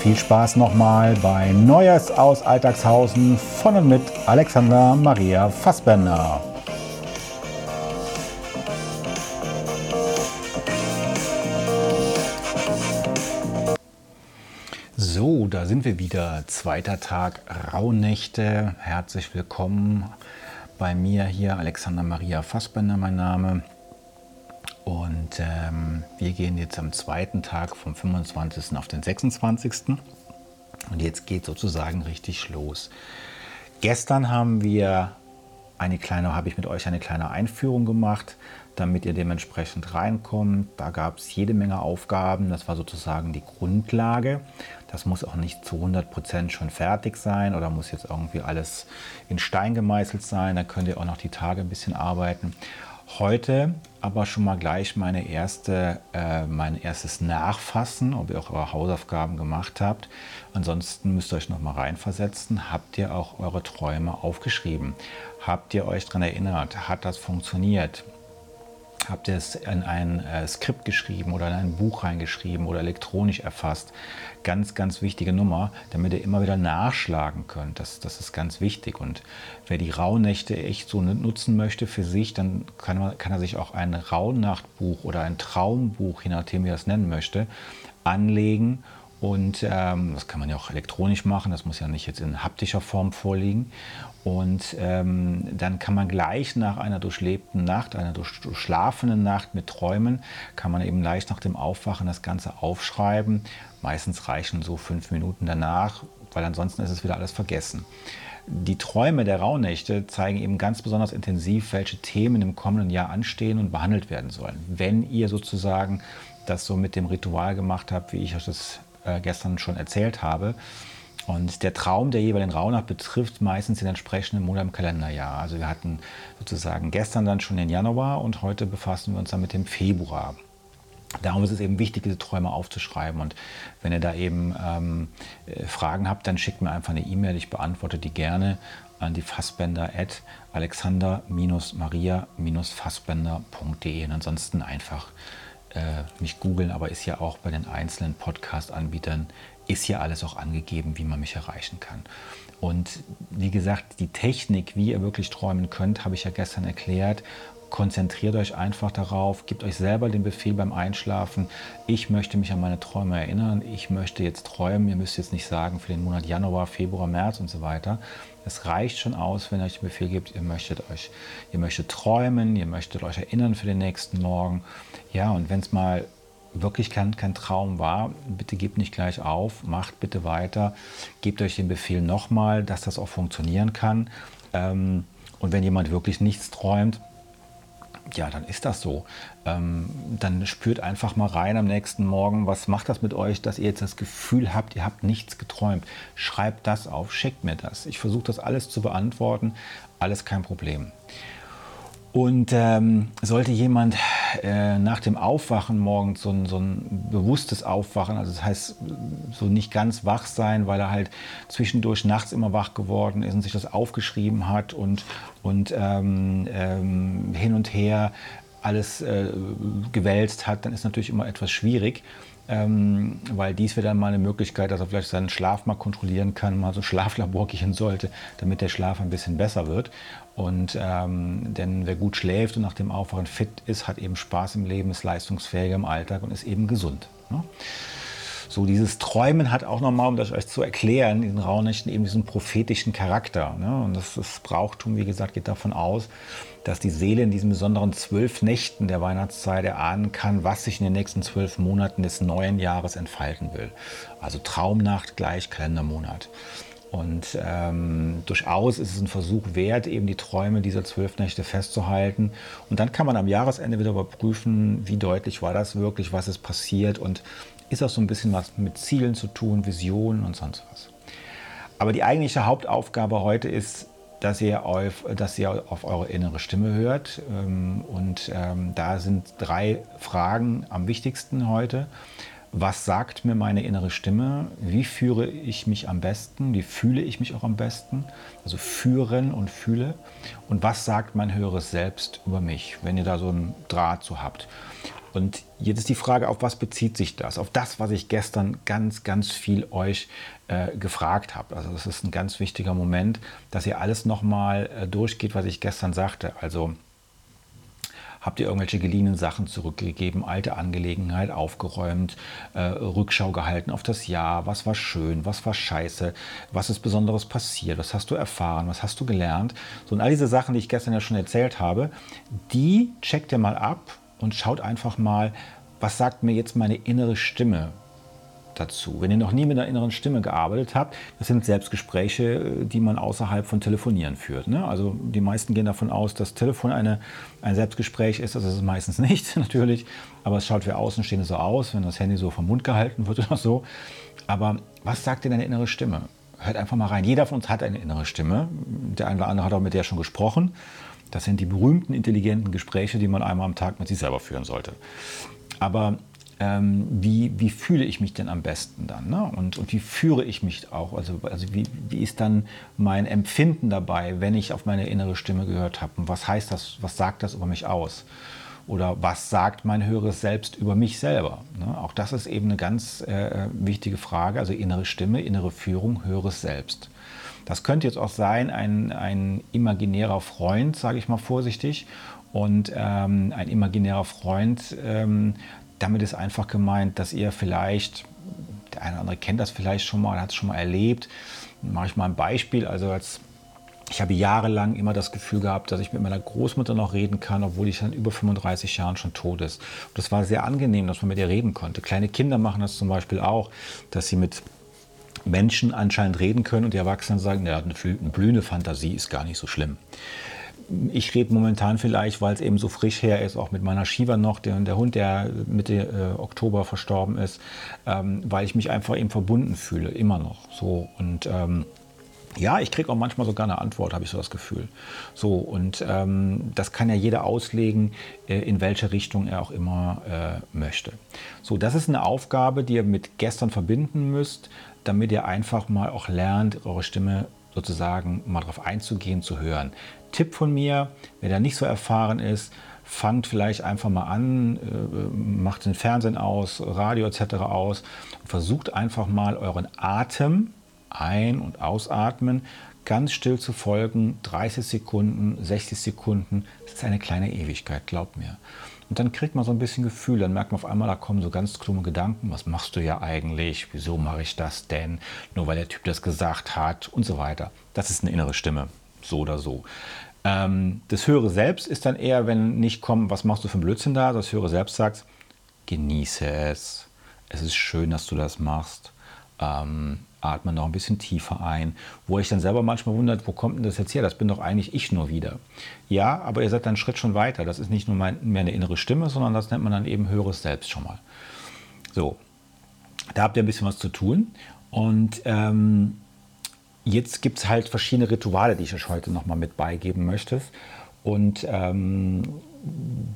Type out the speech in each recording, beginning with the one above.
viel Spaß nochmal bei Neues aus Alltagshausen von und mit Alexander Maria Fassbender. So, da sind wir wieder. Zweiter Tag Rauhnächte. Herzlich willkommen bei mir hier, Alexander Maria Fassbender, mein Name. Und ähm, wir gehen jetzt am zweiten Tag vom 25. auf den 26. Und jetzt geht sozusagen richtig los. Gestern haben wir eine kleine, habe ich mit euch eine kleine Einführung gemacht, damit ihr dementsprechend reinkommt. Da gab es jede Menge Aufgaben. Das war sozusagen die Grundlage. Das muss auch nicht zu 100 Prozent schon fertig sein oder muss jetzt irgendwie alles in Stein gemeißelt sein. Da könnt ihr auch noch die Tage ein bisschen arbeiten. Heute aber schon mal gleich meine erste, äh, mein erstes Nachfassen, ob ihr auch eure Hausaufgaben gemacht habt. Ansonsten müsst ihr euch noch mal reinversetzen. Habt ihr auch eure Träume aufgeschrieben? Habt ihr euch daran erinnert? Hat das funktioniert? Habt ihr es in ein äh, Skript geschrieben oder in ein Buch reingeschrieben oder elektronisch erfasst? Ganz, ganz wichtige Nummer, damit ihr immer wieder nachschlagen könnt. Das, das ist ganz wichtig. Und wer die Rauhnächte echt so nutzen möchte für sich, dann kann, man, kann er sich auch ein Rauhnachtbuch oder ein Traumbuch, je nachdem wie er es nennen möchte, anlegen und ähm, das kann man ja auch elektronisch machen, das muss ja nicht jetzt in haptischer Form vorliegen. Und ähm, dann kann man gleich nach einer durchlebten Nacht, einer durchschlafenen Nacht mit Träumen, kann man eben leicht nach dem Aufwachen das Ganze aufschreiben. Meistens reichen so fünf Minuten danach, weil ansonsten ist es wieder alles vergessen. Die Träume der Rauhnächte zeigen eben ganz besonders intensiv, welche Themen im kommenden Jahr anstehen und behandelt werden sollen. Wenn ihr sozusagen das so mit dem Ritual gemacht habt, wie ich euch das äh, gestern schon erzählt habe. Und der Traum der jeweiligen Rauhnacht betrifft meistens den entsprechenden Monat im Kalenderjahr. Also wir hatten sozusagen gestern dann schon den Januar und heute befassen wir uns dann mit dem Februar. Darum ist es eben wichtig, diese Träume aufzuschreiben. Und wenn ihr da eben ähm, äh, Fragen habt, dann schickt mir einfach eine E-Mail. Ich beantworte die gerne an die Fassbender at alexander-maria-fassbender.de. Und ansonsten einfach äh, mich googeln, aber ist ja auch bei den einzelnen Podcast-Anbietern, ist ja alles auch angegeben, wie man mich erreichen kann. Und wie gesagt, die Technik, wie ihr wirklich träumen könnt, habe ich ja gestern erklärt. Konzentriert euch einfach darauf, gebt euch selber den Befehl beim Einschlafen, ich möchte mich an meine Träume erinnern, ich möchte jetzt träumen, ihr müsst jetzt nicht sagen für den Monat Januar, Februar, März und so weiter. Es reicht schon aus, wenn ihr euch den Befehl gebt, ihr möchtet euch, ihr möchtet träumen, ihr möchtet euch erinnern für den nächsten Morgen. Ja, und wenn es mal wirklich kein, kein Traum war, bitte gebt nicht gleich auf, macht bitte weiter, gebt euch den Befehl nochmal, dass das auch funktionieren kann. Ähm, und wenn jemand wirklich nichts träumt, ja, dann ist das so. Ähm, dann spürt einfach mal rein am nächsten Morgen, was macht das mit euch, dass ihr jetzt das Gefühl habt, ihr habt nichts geträumt. Schreibt das auf, schickt mir das. Ich versuche das alles zu beantworten, alles kein Problem. Und ähm, sollte jemand äh, nach dem Aufwachen morgens so ein, so ein, bewusstes Aufwachen, also das heißt so nicht ganz wach sein, weil er halt zwischendurch nachts immer wach geworden ist und sich das aufgeschrieben hat und, und ähm, ähm, hin und her alles äh, gewälzt hat, dann ist natürlich immer etwas schwierig ähm, weil dies wäre dann mal eine Möglichkeit, dass er vielleicht seinen Schlaf mal kontrollieren kann, mal so ein Schlaflabor gehen sollte, damit der Schlaf ein bisschen besser wird. Und ähm, denn wer gut schläft und nach dem Aufwachen fit ist, hat eben Spaß im Leben, ist leistungsfähiger im Alltag und ist eben gesund. Ne? So, dieses Träumen hat auch nochmal, um das euch zu erklären, diesen Rauhnächten eben diesen prophetischen Charakter. Ne? Und das, das Brauchtum, wie gesagt, geht davon aus, dass die Seele in diesen besonderen zwölf Nächten der Weihnachtszeit erahnen kann, was sich in den nächsten zwölf Monaten des neuen Jahres entfalten will. Also Traumnacht gleich Kalendermonat. Und ähm, durchaus ist es ein Versuch wert, eben die Träume dieser zwölf Nächte festzuhalten. Und dann kann man am Jahresende wieder überprüfen, wie deutlich war das wirklich, was ist passiert und ist auch so ein bisschen was mit Zielen zu tun, Visionen und sonst was. Aber die eigentliche Hauptaufgabe heute ist, dass ihr auf, dass ihr auf eure innere Stimme hört. Ähm, und ähm, da sind drei Fragen am wichtigsten heute was sagt mir meine innere Stimme, wie führe ich mich am besten, wie fühle ich mich auch am besten, also führen und fühle und was sagt mein höheres Selbst über mich, wenn ihr da so einen Draht zu habt. Und jetzt ist die Frage, auf was bezieht sich das? Auf das, was ich gestern ganz, ganz viel euch äh, gefragt habe. Also das ist ein ganz wichtiger Moment, dass ihr alles nochmal äh, durchgeht, was ich gestern sagte. Also Habt ihr irgendwelche geliehenen Sachen zurückgegeben, alte Angelegenheit aufgeräumt, äh, Rückschau gehalten auf das Jahr? Was war schön, was war scheiße, was ist Besonderes passiert, was hast du erfahren, was hast du gelernt? So, und all diese Sachen, die ich gestern ja schon erzählt habe, die checkt ihr mal ab und schaut einfach mal, was sagt mir jetzt meine innere Stimme? dazu. Wenn ihr noch nie mit einer inneren Stimme gearbeitet habt, das sind Selbstgespräche, äh, die man außerhalb von Telefonieren führt. Ne? Also die meisten gehen davon aus, dass Telefon eine, ein Selbstgespräch ist. Das ist es meistens nicht, natürlich. Aber es schaut für Außenstehende so aus, wenn das Handy so vom Mund gehalten wird oder so. Aber was sagt denn deine innere Stimme? Hört einfach mal rein. Jeder von uns hat eine innere Stimme. Der eine oder andere hat auch mit der schon gesprochen. Das sind die berühmten intelligenten Gespräche, die man einmal am Tag mit sich selber führen sollte. Aber ähm, wie, wie fühle ich mich denn am besten dann? Ne? Und, und wie führe ich mich auch? Also, also wie, wie ist dann mein Empfinden dabei, wenn ich auf meine innere Stimme gehört habe? Und was heißt das, was sagt das über mich aus? Oder was sagt mein höheres Selbst über mich selber? Ne? Auch das ist eben eine ganz äh, wichtige Frage. Also innere Stimme, innere Führung, höheres Selbst. Das könnte jetzt auch sein, ein, ein imaginärer Freund, sage ich mal vorsichtig. Und ähm, ein imaginärer Freund, ähm, damit ist einfach gemeint, dass ihr vielleicht, der eine oder andere kennt das vielleicht schon mal, hat es schon mal erlebt. Mache ich mal ein Beispiel. Also als ich habe jahrelang immer das Gefühl gehabt, dass ich mit meiner Großmutter noch reden kann, obwohl ich dann über 35 Jahren schon tot ist. Und das war sehr angenehm, dass man mit ihr reden konnte. Kleine Kinder machen das zum Beispiel auch, dass sie mit Menschen anscheinend reden können und die Erwachsenen sagen, ja, eine blühende Fantasie ist gar nicht so schlimm ich rede momentan vielleicht, weil es eben so frisch her ist, auch mit meiner Shiva noch, der, der Hund, der Mitte äh, Oktober verstorben ist, ähm, weil ich mich einfach eben verbunden fühle, immer noch. So und ähm, ja, ich kriege auch manchmal sogar eine Antwort, habe ich so das Gefühl. So, und ähm, das kann ja jeder auslegen, äh, in welche Richtung er auch immer äh, möchte. So, das ist eine Aufgabe, die ihr mit gestern verbinden müsst, damit ihr einfach mal auch lernt, eure Stimme sozusagen mal darauf einzugehen, zu hören. Tipp von mir, wer da nicht so erfahren ist, fangt vielleicht einfach mal an, äh, macht den Fernsehen aus, Radio etc. aus und versucht einfach mal euren Atem ein- und ausatmen ganz still zu folgen, 30 Sekunden, 60 Sekunden, das ist eine kleine Ewigkeit, glaubt mir. Und dann kriegt man so ein bisschen Gefühl, dann merkt man auf einmal, da kommen so ganz klume Gedanken, was machst du ja eigentlich, wieso mache ich das denn, nur weil der Typ das gesagt hat und so weiter. Das ist eine innere Stimme so oder so. Ähm, das höhere Selbst ist dann eher, wenn nicht kommt, was machst du für ein Blödsinn da, das höhere Selbst sagt, genieße es. Es ist schön, dass du das machst. Ähm, atme noch ein bisschen tiefer ein. Wo ich dann selber manchmal wundert, wo kommt denn das jetzt her? Das bin doch eigentlich ich nur wieder. Ja, aber ihr seid dann einen Schritt schon weiter. Das ist nicht nur mein, mehr eine innere Stimme, sondern das nennt man dann eben höheres Selbst schon mal. So, da habt ihr ein bisschen was zu tun. Und ähm, Jetzt gibt es halt verschiedene Rituale, die ich euch heute nochmal mit beigeben möchte. Und ähm,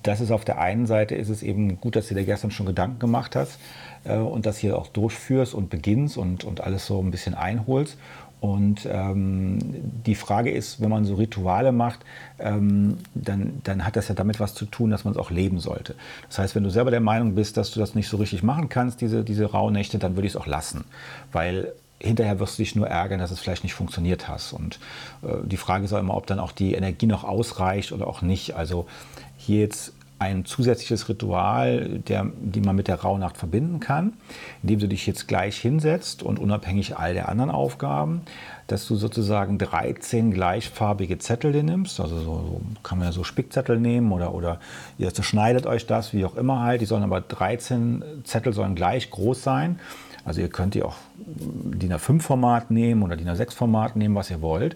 das ist auf der einen Seite ist es eben gut, dass du dir gestern schon Gedanken gemacht hast äh, und das hier auch durchführst und beginnst und, und alles so ein bisschen einholst. Und ähm, die Frage ist, wenn man so Rituale macht, ähm, dann, dann hat das ja damit was zu tun, dass man es auch leben sollte. Das heißt, wenn du selber der Meinung bist, dass du das nicht so richtig machen kannst, diese, diese Rauhnächte, dann würde ich es auch lassen. Weil hinterher wirst du dich nur ärgern, dass es vielleicht nicht funktioniert hast. Und äh, die Frage ist auch immer, ob dann auch die Energie noch ausreicht oder auch nicht. Also hier jetzt ein zusätzliches Ritual, der, die man mit der Rauhnacht verbinden kann, indem du dich jetzt gleich hinsetzt und unabhängig all der anderen Aufgaben, dass du sozusagen 13 gleichfarbige Zettel nimmst. Also so, so kann man ja so Spickzettel nehmen oder, oder ihr schneidet euch das, wie auch immer halt. Die sollen aber 13 Zettel sollen gleich groß sein. Also ihr könnt die auch DIN A5-Format nehmen oder DIN A6-Format nehmen, was ihr wollt.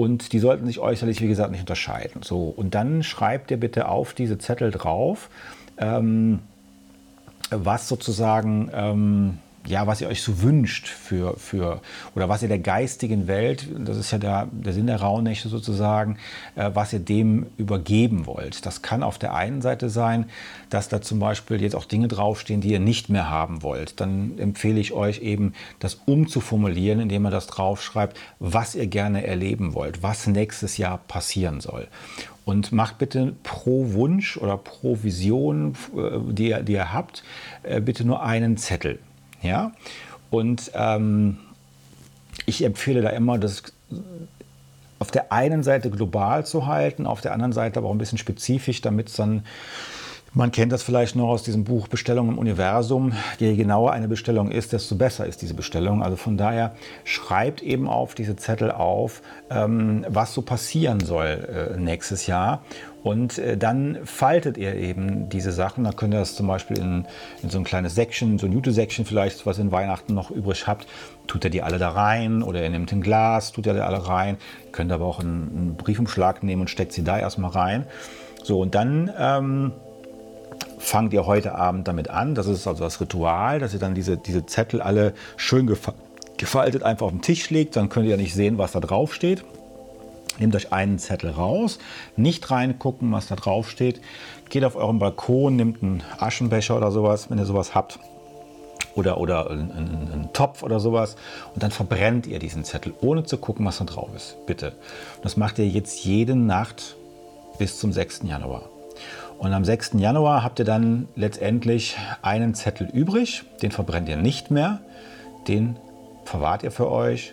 Und die sollten sich äußerlich, wie gesagt, nicht unterscheiden. So, und dann schreibt ihr bitte auf diese Zettel drauf, ähm, was sozusagen ähm, ja, was ihr euch so wünscht für, für oder was ihr der geistigen Welt, das ist ja der, der Sinn der Rauhnächte sozusagen, äh, was ihr dem übergeben wollt. Das kann auf der einen Seite sein, dass da zum Beispiel jetzt auch Dinge draufstehen, die ihr nicht mehr haben wollt. Dann empfehle ich euch eben, das umzuformulieren, indem ihr das draufschreibt, was ihr gerne erleben wollt, was nächstes Jahr passieren soll. Und macht bitte pro Wunsch oder pro Vision, äh, die ihr, die ihr habt, äh, bitte nur einen Zettel. Ja? Und ähm, ich empfehle da immer, das auf der einen Seite global zu halten, auf der anderen Seite aber auch ein bisschen spezifisch, damit es dann man kennt das vielleicht noch aus diesem Buch Bestellung im Universum. Je genauer eine Bestellung ist, desto besser ist diese Bestellung. Also von daher schreibt eben auf diese Zettel auf, ähm, was so passieren soll äh, nächstes Jahr. Und äh, dann faltet ihr eben diese Sachen. Da könnt ihr das zum Beispiel in, in so ein kleines Säckchen, so ein Jute-Säckchen vielleicht, was ihr in Weihnachten noch übrig habt, tut ihr die alle da rein oder ihr nehmt ein Glas, tut ihr die alle rein. Ihr könnt aber auch einen, einen Briefumschlag nehmen und steckt sie da erstmal rein. So, und dann... Ähm, fangt ihr heute Abend damit an. Das ist also das Ritual, dass ihr dann diese, diese Zettel alle schön gefaltet einfach auf den Tisch legt. Dann könnt ihr nicht sehen, was da drauf steht. Nehmt euch einen Zettel raus, nicht reingucken, was da drauf steht. Geht auf euren Balkon, nehmt einen Aschenbecher oder sowas, wenn ihr sowas habt. Oder, oder einen, einen, Topf oder sowas. Und dann verbrennt ihr diesen Zettel, ohne zu gucken, was da drauf ist. Bitte. Und das macht ihr jetzt jede Nacht bis zum 6. Januar. Und am 6. Januar habt ihr dann letztendlich einen Zettel übrig, den verbrennt ihr nicht mehr, den verwahrt ihr für euch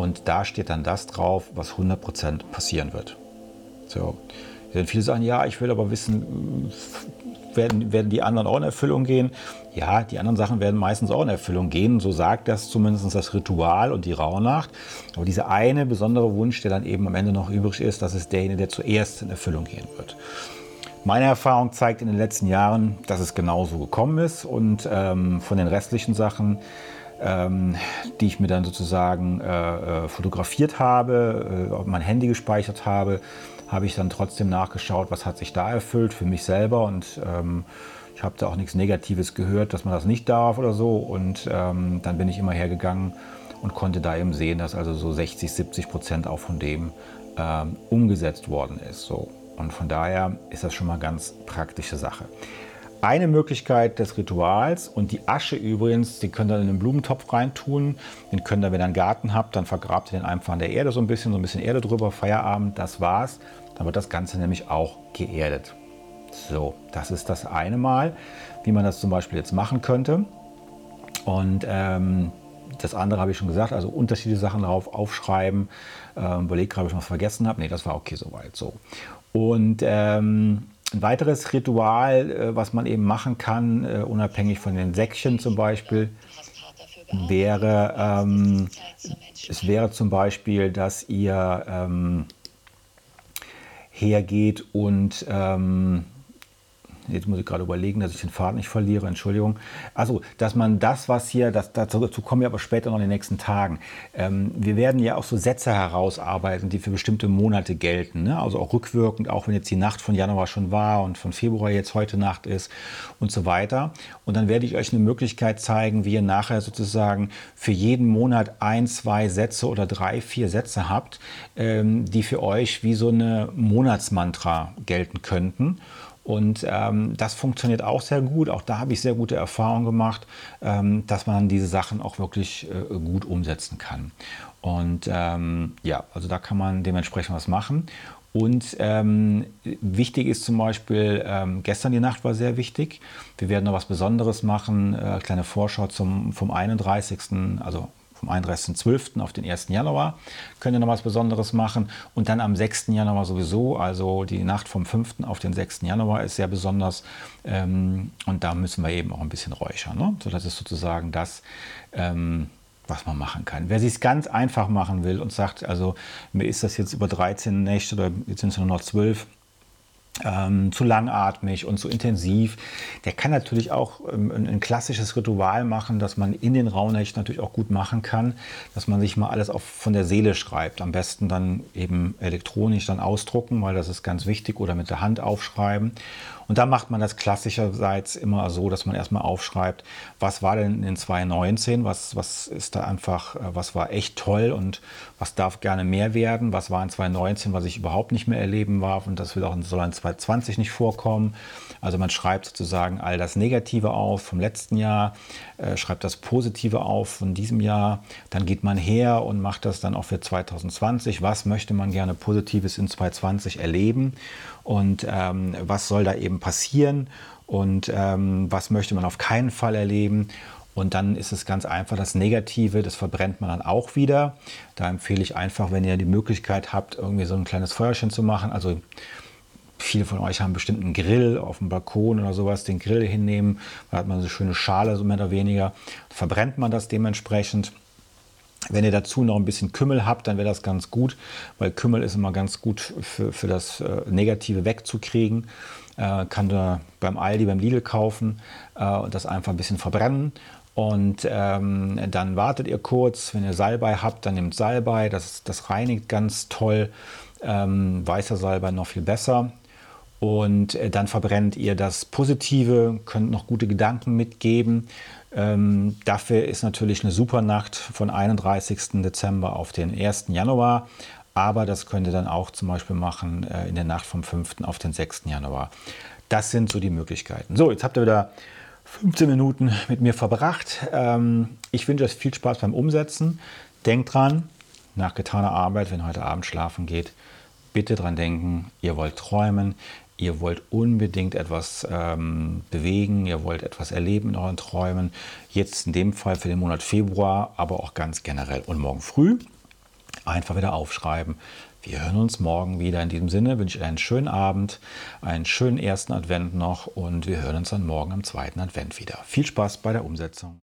und da steht dann das drauf, was 100% passieren wird. So. Denn viele sagen, ja, ich will aber wissen, werden, werden die anderen auch in Erfüllung gehen? Ja, die anderen Sachen werden meistens auch in Erfüllung gehen. So sagt das zumindest das Ritual und die Rauhnacht. Aber dieser eine besondere Wunsch, der dann eben am Ende noch übrig ist, das ist derjenige, der zuerst in Erfüllung gehen wird. Meine Erfahrung zeigt in den letzten Jahren, dass es genauso gekommen ist und ähm, von den restlichen Sachen, ähm, die ich mir dann sozusagen äh, äh fotografiert habe, äh, mein Handy gespeichert habe, habe ich dann trotzdem nachgeschaut, was hat sich da erfüllt für mich selber und ähm, ich habe da auch nichts Negatives gehört, dass man das nicht darf oder so und ähm, dann bin ich immer hergegangen und konnte da eben sehen, dass also so 60, 70 Prozent auch von dem ähm, umgesetzt worden ist. So. Und von daher ist das schon mal ganz praktische Sache. Eine Möglichkeit des Rituals und die Asche übrigens, die könnt ihr in einen Blumentopf reintun. Den könnt ihr, wenn ihr einen Garten habt, dann vergrabt ihr den einfach in der Erde so ein bisschen, so ein bisschen Erde drüber, Feierabend, das war's. Dann wird das Ganze nämlich auch geerdet. So, das ist das eine Mal, wie man das zum Beispiel jetzt machen könnte. Und ähm, das andere habe ich schon gesagt, also unterschiedliche Sachen darauf aufschreiben. Ähm, überlegt gerade, ob ich was vergessen habe. Nee, das war okay soweit. So. Und ähm, ein weiteres Ritual, äh, was man eben machen kann, äh, unabhängig von den Säckchen zum Beispiel, wäre, ähm, es wäre zum Beispiel, dass ihr ähm, hergeht und ähm, jetzt muss ich gerade überlegen, dass ich den Faden nicht verliere, Entschuldigung. Also, dass man das, was hier, das, dazu kommen wir aber später noch in den nächsten Tagen. Ähm, wir werden ja auch so Sätze herausarbeiten, die für bestimmte Monate gelten. Ne? Also auch rückwirkend, auch wenn jetzt die Nacht von Januar schon war und von Februar jetzt heute Nacht ist und so weiter. Und dann werde ich euch eine Möglichkeit zeigen, wie ihr nachher sozusagen für jeden Monat ein, zwei Sätze oder drei, vier Sätze habt, ähm, die für euch wie so eine Monatsmantra gelten könnten. Und ähm, das funktioniert auch sehr gut. Auch da habe ich sehr gute Erfahrungen gemacht, ähm, dass man diese Sachen auch wirklich äh, gut umsetzen kann. Und ähm, ja, also da kann man dementsprechend was machen. Und ähm, wichtig ist zum Beispiel, ähm, gestern die Nacht war sehr wichtig. Wir werden noch was Besonderes machen, äh, kleine Vorschau zum, vom 31., also vom 31.12. auf den 1. Januar könnt ihr noch was Besonderes machen. Und dann am 6. Januar sowieso, also die Nacht vom 5. auf den 6. Januar ist sehr besonders. Ähm, und da müssen wir eben auch ein bisschen räuchern. Ne? So, das ist sozusagen das, ähm, was man machen kann. Wer sich es ganz einfach machen will und sagt, also mir ist das jetzt über 13 Nächte oder jetzt sind es nur noch 12, ähm, zu langatmig und zu intensiv. Der kann natürlich auch ähm, ein, ein, klassisches Ritual machen, das man in den Rauhnächten natürlich auch gut machen kann, dass man sich mal alles auf, von der Seele schreibt. Am besten dann eben elektronisch dann ausdrucken, weil das ist ganz wichtig, oder mit der Hand aufschreiben. Und da macht man das klassischerseits immer so, dass man erstmal aufschreibt, was war denn in 2019, was, was ist da einfach, äh, was war echt toll und was darf gerne mehr werden, was war in 2019, was ich überhaupt nicht mehr erleben darf und das will auch in 2020 nicht vorkommen. Also man schreibt sozusagen all das Negative auf vom letzten Jahr, äh, schreibt das Positive auf von diesem Jahr, dann geht man her und macht das dann auch für 2020. Was möchte man gerne Positives in 2020 erleben und ähm, was soll da eben passieren und ähm, was möchte man auf keinen Fall erleben. Und dann ist es ganz einfach, das Negative, das verbrennt man dann auch wieder. Da empfehle ich einfach, wenn ihr die Möglichkeit habt, irgendwie so ein kleines Feuerchen zu machen. Also viele von euch haben bestimmt einen Grill auf dem Balkon oder sowas, den Grill hinnehmen. Da hat man so eine schöne Schale, so mehr oder weniger. Verbrennt man das dementsprechend. Wenn ihr dazu noch ein bisschen Kümmel habt, dann wäre das ganz gut, weil Kümmel ist immer ganz gut für, für das äh, Negative wegzukriegen. Äh, kann da beim Aldi, beim Lidl kaufen äh, und das einfach ein bisschen verbrennen. Und ähm, dann wartet ihr kurz. Wenn ihr Salbei habt, dann nehmt Salbei. Das, das reinigt ganz toll. Ähm, weißer Salbei noch viel besser. Und äh, dann verbrennt ihr das Positive, könnt noch gute Gedanken mitgeben. Ähm, dafür ist natürlich eine super Nacht von 31. Dezember auf den 1. Januar. Aber das könnt ihr dann auch zum Beispiel machen äh, in der Nacht vom 5. auf den 6. Januar. Das sind so die Möglichkeiten. So, jetzt habt ihr wieder 15 Minuten mit mir verbracht. Ähm, ich wünsche euch viel Spaß beim Umsetzen. Denkt dran, nach getaner Arbeit, wenn heute Abend schlafen geht, bitte dran denken, ihr wollt träumen, ihr wollt unbedingt etwas ähm, bewegen, ihr wollt etwas erleben in euren Träumen. Jetzt in dem Fall für den Monat Februar, aber auch ganz generell. Und morgen früh einfach wieder aufschreiben. Wir hören uns morgen wieder. In diesem Sinne wünsche ich einen schönen Abend, einen schönen ersten Advent noch und wir hören uns dann morgen am zweiten Advent wieder. Viel Spaß bei der Umsetzung.